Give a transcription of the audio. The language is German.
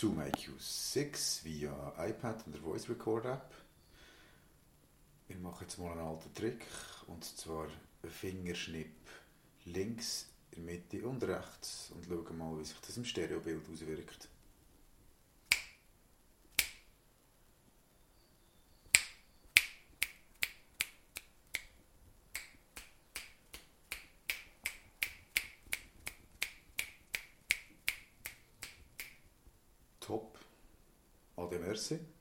Zoom IQ6 via iPad und der Voice Recorder App. Wir machen jetzt mal einen alten Trick und zwar einen Fingerschnipp links, in der Mitte und rechts und schauen mal, wie sich das im Stereobild auswirkt. al deberse